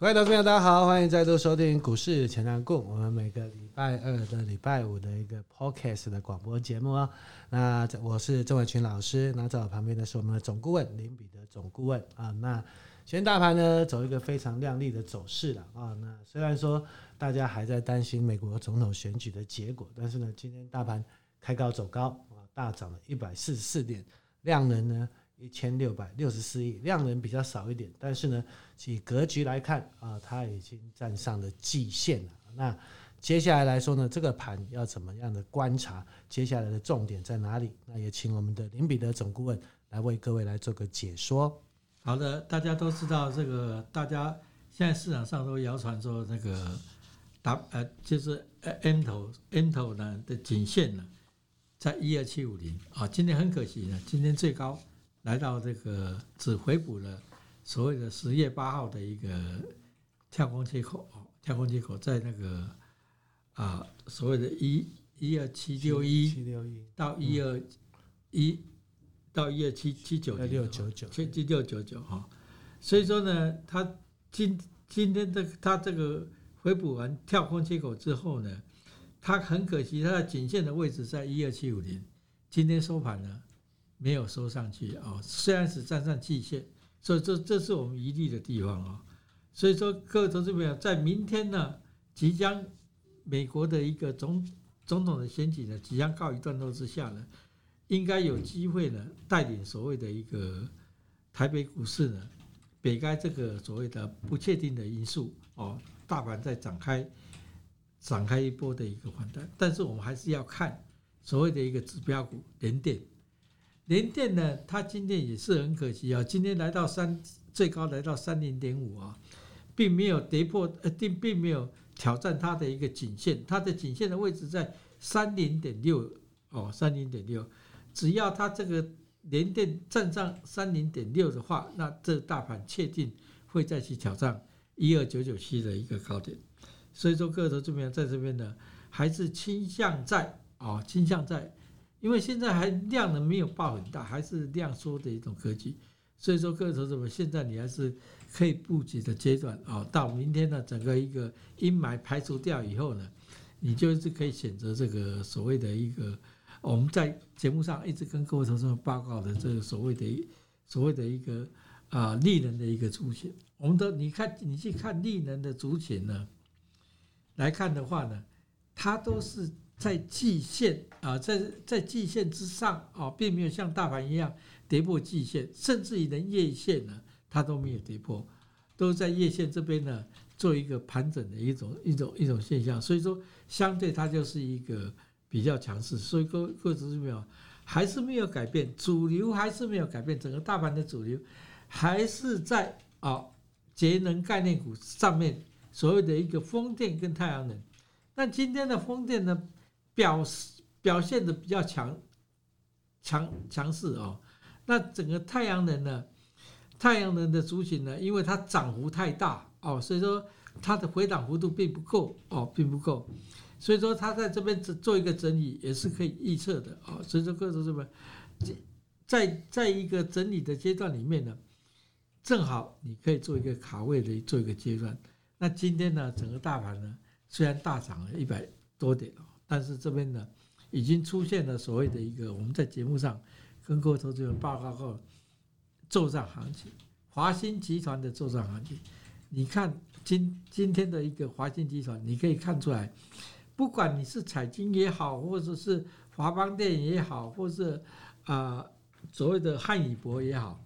各位投资朋友，大家好，欢迎再度收听股市强强滚。我们每个礼拜二的礼拜五的一个 podcast 的广播节目啊。那我是郑伟群老师，那在我旁边的是我们的总顾问林彼得总顾问啊。那今天大盘呢走一个非常亮丽的走势了啊。那虽然说大家还在担心美国总统选举的结果，但是呢，今天大盘开高走高啊，大涨了一百四十四点，量能呢，一千六百六十四亿，量能比较少一点，但是呢，以格局来看啊，它已经站上了季线了。那接下来来说呢，这个盘要怎么样的观察？接下来的重点在哪里？那也请我们的林彼得总顾问来为各位来做个解说。好的，大家都知道这个，大家现在市场上都谣传说那个打呃，就是呃 M 头 M 头呢的颈线呢，在一二七五零啊，今天很可惜呢，今天最高。来到这个只回补了所谓的十月八号的一个跳空缺口哦，跳空缺口在那个啊所谓的一一二七六一到一二一到一二七七九六九九七七六九九哈，所以说呢，它今今天这它这个回补完跳空缺口之后呢，它很可惜它的颈线的位置在一二七五零，今天收盘呢。没有收上去啊，虽然是站上季线，所以这这是我们疑虑的地方啊。所以说，各位投资朋友，在明天呢，即将美国的一个总总统的选举呢，即将告一段落之下呢，应该有机会呢，带领所谓的一个台北股市呢，北开这个所谓的不确定的因素哦，大盘再展开展开一波的一个反弹，但是我们还是要看所谓的一个指标股联电。联电呢，它今天也是很可惜啊，今天来到三最高来到三零点五啊，并没有跌破呃，并并没有挑战它的一个颈线，它的颈线的位置在三零点六哦，三零点六，只要它这个联电站上三零点六的话，那这大盘确定会再去挑战一二九九七的一个高点，所以说个头这边在这边呢，还是倾向在啊，倾向在。因为现在还量能没有爆很大，还是量缩的一种格局，所以说各位投资者，现在你还是可以布局的阶段啊。到明天呢，整个一个阴霾排除掉以后呢，你就是可以选择这个所谓的一个我们在节目上一直跟各位投资者报告的这个所谓的所谓的一个啊利能的一个出现。我们都你看你去看利能的族群呢，来看的话呢，它都是。在季线啊，在在季线之上啊，并没有像大盘一样跌破季线，甚至于连月线呢，它都没有跌破，都在月线这边呢做一个盘整的一种一种一种现象，所以说相对它就是一个比较强势，所以各各位投资者还是没有改变，主流还是没有改变，整个大盘的主流还是在啊节能概念股上面，所谓的一个风电跟太阳能，那今天的风电呢？表表现的比较强强强势哦，那整个太阳能呢，太阳能的族群呢，因为它涨幅太大哦，所以说它的回档幅度并不够哦，并不够，所以说它在这边做一个整理也是可以预测的哦，所以说各位这边在在一个整理的阶段里面呢，正好你可以做一个卡位的做一个阶段。那今天呢，整个大盘呢虽然大涨了一百多点哦。但是这边呢，已经出现了所谓的一个我们在节目上跟各位投资者报告过作帐行情，华新集团的作帐行情。你看今今天的一个华新集团，你可以看出来，不管你是彩金也好，或者是华邦电也好，或者是啊所谓的汉语博也好，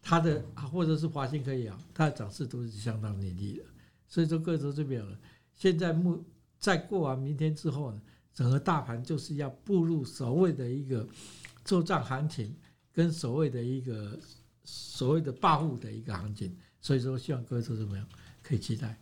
它的或者是华新科也好，它的涨势都是相当凌厉的。所以说各位投资者，现在目。在过完明天之后呢，整个大盘就是要步入所谓的一个作帐行情，跟所谓的一个所谓的暴富的一个行情，所以说希望各位投资者朋友可以期待。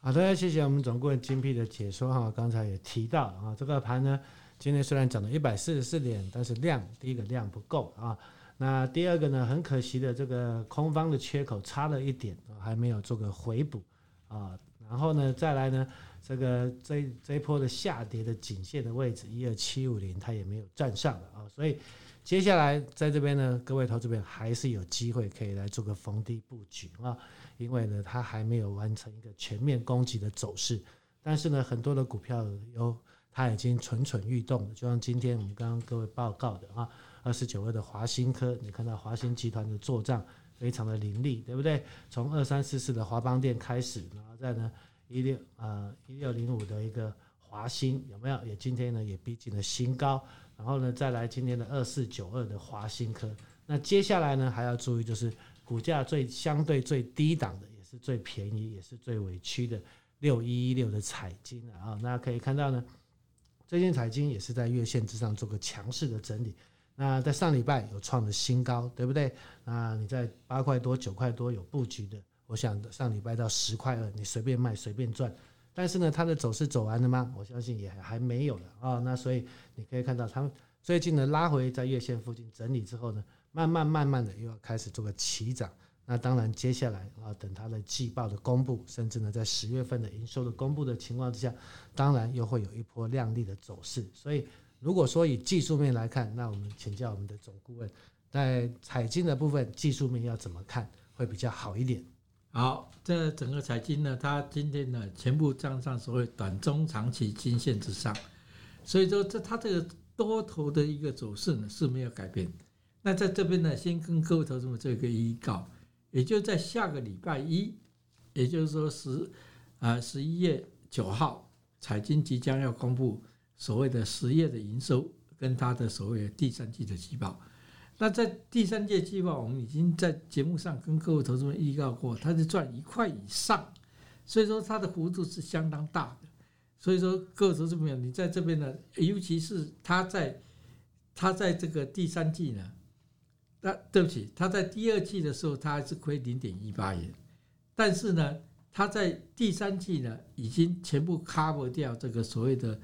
好的，谢谢我们总顾问精辟的解说哈。刚才也提到啊，这个盘呢，今天虽然涨了一百四十四点，但是量第一个量不够啊，那第二个呢，很可惜的这个空方的缺口差了一点，还没有做个回补啊，然后呢，再来呢。这个这这一波的下跌的颈线的位置一二七五零，它也没有站上啊，所以接下来在这边呢，各位投资朋友还是有机会可以来做个逢低布局啊，因为呢，它还没有完成一个全面攻击的走势，但是呢，很多的股票有它已经蠢蠢欲动了，就像今天我们刚刚各位报告的啊，二十九二的华新科，你看到华新集团的做账非常的凌厉，对不对？从二三四四的华邦电开始，然后再呢一六呃一六零五的一个华新有没有？也今天呢也逼近了新高。然后呢，再来今天的二四九二的华新科，那接下来呢还要注意，就是股价最相对最低档的，也是最便宜，也是最委屈的六一一六的彩晶啊。那可以看到呢，最近彩晶也是在月线之上做个强势的整理。那在上礼拜有创了新高，对不对？那你在八块多、九块多有布局的，我想上礼拜到十块二，你随便卖随便赚。但是呢，它的走势走完了吗？我相信也还没有了啊。那所以你可以看到，它们最近呢拉回在月线附近整理之后呢，慢慢慢慢的又要开始做个起涨。那当然，接下来啊，等它的季报的公布，甚至呢在十月份的营收的公布的情况之下，当然又会有一波亮丽的走势。所以，如果说以技术面来看，那我们请教我们的总顾问，在彩晶的部分技术面要怎么看会比较好一点？好，这整个彩晶呢，它今天呢全部站上所谓短中长期均线之上，所以说这它这个多头的一个走势呢是没有改变。那在这边呢，先跟各位投资们做一个预告，也就在下个礼拜一，也就是说十啊十一月九号，彩晶即将要公布所谓的十月的营收跟它的所谓的第三季的季报。那在第三季季报，我们已经在节目上跟各位投资们预告过，它是赚一块以上，所以说它的幅度是相当大的。所以说各位投资朋友，你在这边呢，尤其是它在它在这个第三季呢，那对不起，它在第二季的时候，它还是亏零点一八元，但是呢，它在第三季呢，已经全部 cover 掉这个所谓的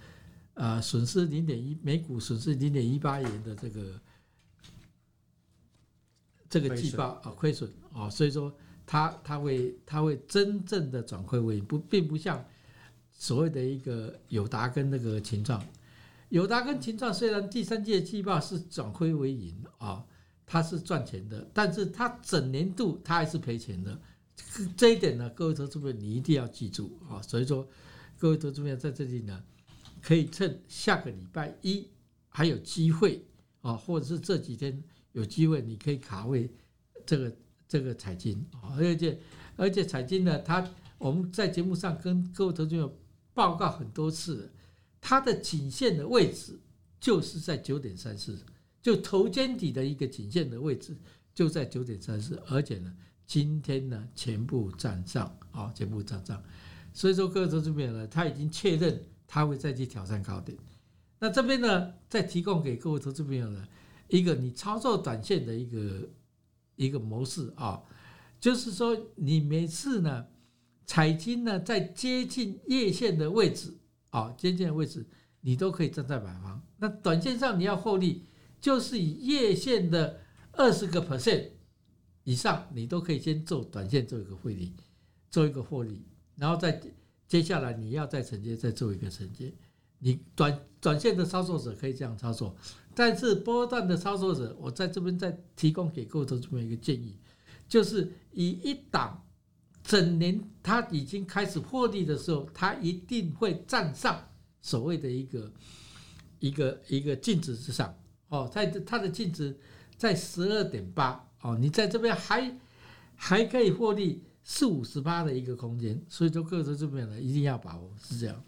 呃损失零点一每股损失零点一八元的这个。这个季报啊，亏损啊，所以说它它会它会真正的转亏为盈，不并不像所谓的一个友达跟那个秦创，友达跟秦创虽然第三季季报是转亏为盈啊，它是赚钱的，但是它整年度它还是赔钱的，这一点呢，各位投资者你一定要记住啊，所以说各位投资者在这里呢，可以趁下个礼拜一还有机会啊，或者是这几天。有机会你可以卡位这个这个彩金啊，而且而且彩金呢，它我们在节目上跟各位投资者报告很多次，它的颈线的位置就是在九点三四，就头肩底的一个颈线的位置就在九点三四，而且呢，今天呢全部站上啊，全部站上，所以说各位投资者呢，他已经确认他会再去挑战高点，那这边呢再提供给各位投资朋友呢。一个你操作短线的一个一个模式啊，就是说你每次呢，彩金呢在接近月线的位置啊，接近的位置你都可以站在买方。那短线上你要获利，就是以月线的二十个 percent 以上，你都可以先做短线做一个获利，做一个获利，然后再接下来你要再承接，再做一个承接。你短短线的操作者可以这样操作。但是波段的操作者，我在这边再提供给各位投资朋友一个建议，就是以一档整年它已经开始获利的时候，它一定会站上所谓的一个一个一个净值之上哦，在它的净值在十二点八哦，你在这边还还可以获利四五十八的一个空间，所以说各位投资朋友呢一定要把握，是这样。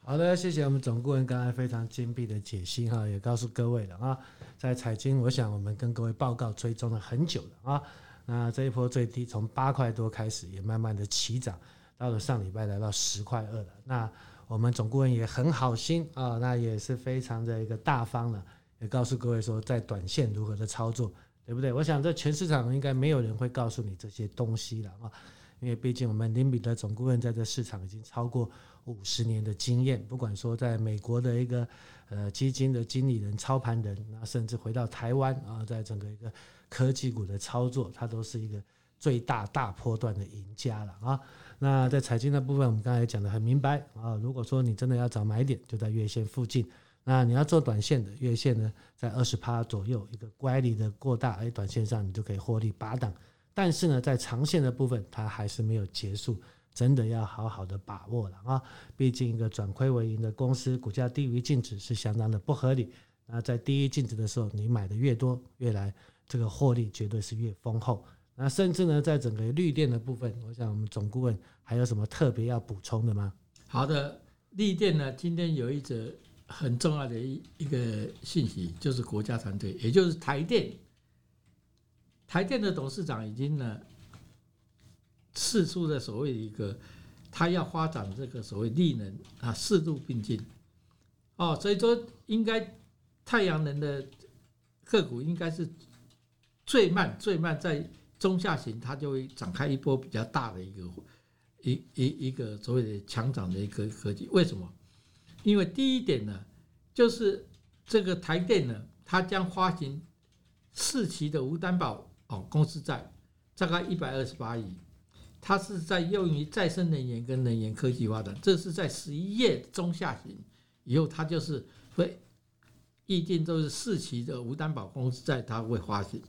好的，谢谢我们总顾问刚才非常精辟的解析哈，也告诉各位了啊，在财经，我想我们跟各位报告追踪了很久了啊，那这一波最低从八块多开始，也慢慢的起涨，到了上礼拜来到十块二了。那我们总顾问也很好心啊，那也是非常的一个大方了，也告诉各位说在短线如何的操作，对不对？我想这全市场应该没有人会告诉你这些东西了啊，因为毕竟我们林彼得总顾问在这市场已经超过。五十年的经验，不管说在美国的一个呃基金的经理人、操盘人，那甚至回到台湾啊，在整个一个科技股的操作，他都是一个最大大波段的赢家了啊。那在彩晶的部分，我们刚才讲得很明白啊。如果说你真的要找买点，就在月线附近；那你要做短线的，月线呢在二十趴左右，一个乖离的过大，哎，短线上你就可以获利八档。但是呢，在长线的部分，它还是没有结束，真的要好好的把握了啊！毕竟一个转亏为盈的公司，股价低于净值是相当的不合理。那在低于净值的时候，你买的越多，越来这个获利绝对是越丰厚。那甚至呢，在整个绿电的部分，我想我们总顾问还有什么特别要补充的吗？好的，绿电呢，今天有一则。很重要的一一个信息，就是国家团队，也就是台电。台电的董事长已经呢，释出了所谓一个，他要发展这个所谓绿能啊，四路并进。哦，所以说应该太阳能的个股应该是最慢最慢在中下行，它就会展开一波比较大的一个一一一个所谓的强涨的一个科技。为什么？因为第一点呢，就是这个台电呢，它将发行四期的无担保哦公司债，大概一百二十八亿，它是在用于再生能源跟能源科技发展。这是在十一月中下旬以后，它就是会预定都是四期的无担保公司债，它会发行，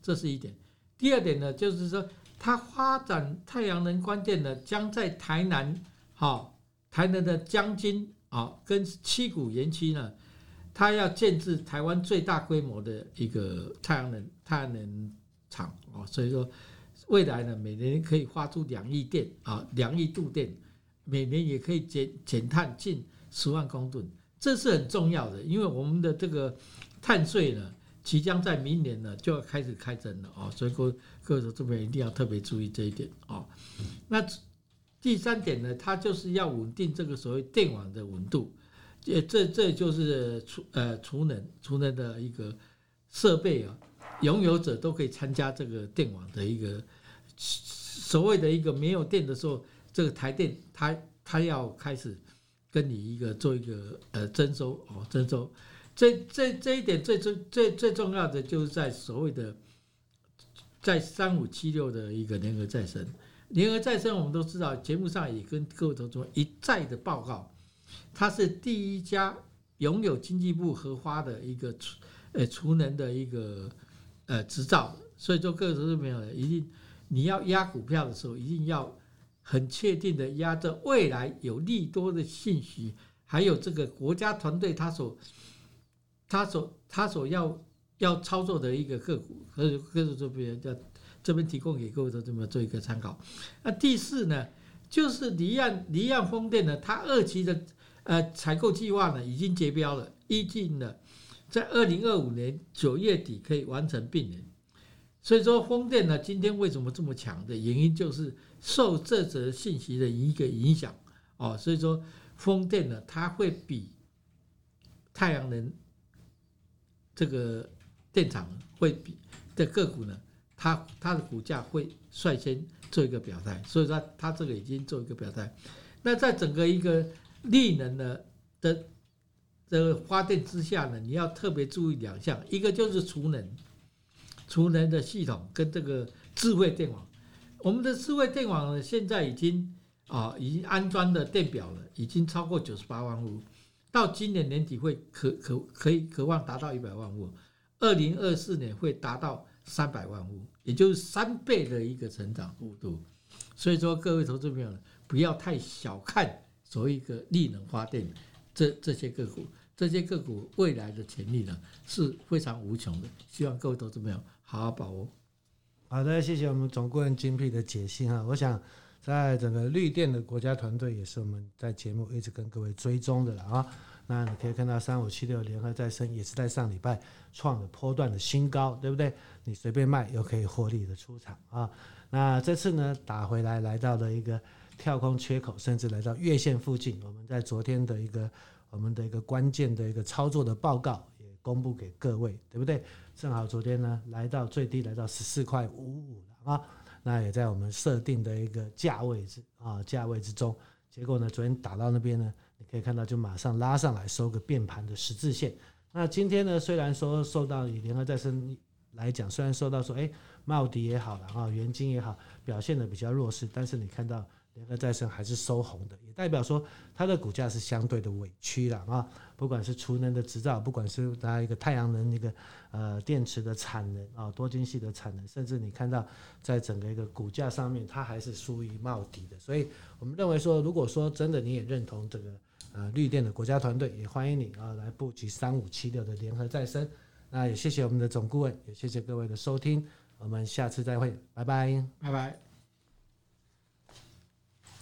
这是一点。第二点呢，就是说它发展太阳能关键呢，将在台南，好，台南的将军。好，跟七股园区呢，它要建置台湾最大规模的一个太阳能太阳能厂哦，所以说未来呢，每年可以发出两亿电啊，两亿度电，每年也可以减减碳近十万公吨，这是很重要的，因为我们的这个碳税呢，即将在明年呢就要开始开征了啊，所以各各位这边一定要特别注意这一点啊，那。第三点呢，它就是要稳定这个所谓电网的稳度，这这这就是储呃储能储能的一个设备啊，拥有者都可以参加这个电网的一个所谓的一个没有电的时候，这个台电它它要开始跟你一个做一个呃征收哦征收，这这这一点最最最最重要的就是在所谓的在三五七六的一个联合再生。联合再生，我们都知道，节目上也跟各位同学一再的报告，它是第一家拥有经济部核发的一个呃储能的一个呃执照，所以说各位同学没有一定你要压股票的时候，一定要很确定的压着未来有利多的信息，还有这个国家团队他所他所他所要要操作的一个个股，和各位这边要。这边提供给各位都这么做一个参考。那第四呢，就是离岸离岸风电呢，它二期的呃采购计划呢已经结标了，预计呢在二零二五年九月底可以完成并联。所以说风电呢今天为什么这么强的原因，就是受这则信息的一个影响哦。所以说风电呢，它会比太阳能这个电厂会比的个股呢。它它的股价会率先做一个表态，所以说它这个已经做一个表态。那在整个一个利能的的的发电之下呢，你要特别注意两项，一个就是储能，储能的系统跟这个智慧电网。我们的智慧电网呢，现在已经啊已经安装的电表了，已经超过九十八万户，到今年年底会可可可以渴望达到一百万户，二零二四年会达到。三百万户，也就是三倍的一个成长幅度，所以说各位投资朋友不要太小看所谓一个绿能发电这这些个股，这些个股未来的潜力呢是非常无穷的，希望各位投资朋友好好把握。好的，谢谢我们总顾问精辟的解析哈，我想在整个绿电的国家团队也是我们在节目一直跟各位追踪的了啊。那你可以看到三五七六联合再生也是在上礼拜创了波段的新高，对不对？你随便卖又可以获利的出场啊。那这次呢打回来来到了一个跳空缺口，甚至来到月线附近。我们在昨天的一个我们的一个关键的一个操作的报告也公布给各位，对不对？正好昨天呢来到最低来到十四块五五了啊。那也在我们设定的一个价位之啊价位之中。结果呢昨天打到那边呢。你可以看到，就马上拉上来收个变盘的十字线。那今天呢，虽然说受到以联合再生来讲，虽然受到说，哎，茂迪也好了啊，元晶也好，表现的比较弱势，但是你看到联合再生还是收红的，也代表说它的股价是相对的委屈了啊。不管是储能的制造，不管是它一个太阳能一个呃电池的产能啊，多晶系的产能，甚至你看到在整个一个股价上面，它还是属于冒底的。所以我们认为说，如果说真的你也认同这个呃绿电的国家团队，也欢迎你啊来布局三五七六的联合再生。那也谢谢我们的总顾问，也谢谢各位的收听，我们下次再会，拜拜，拜拜。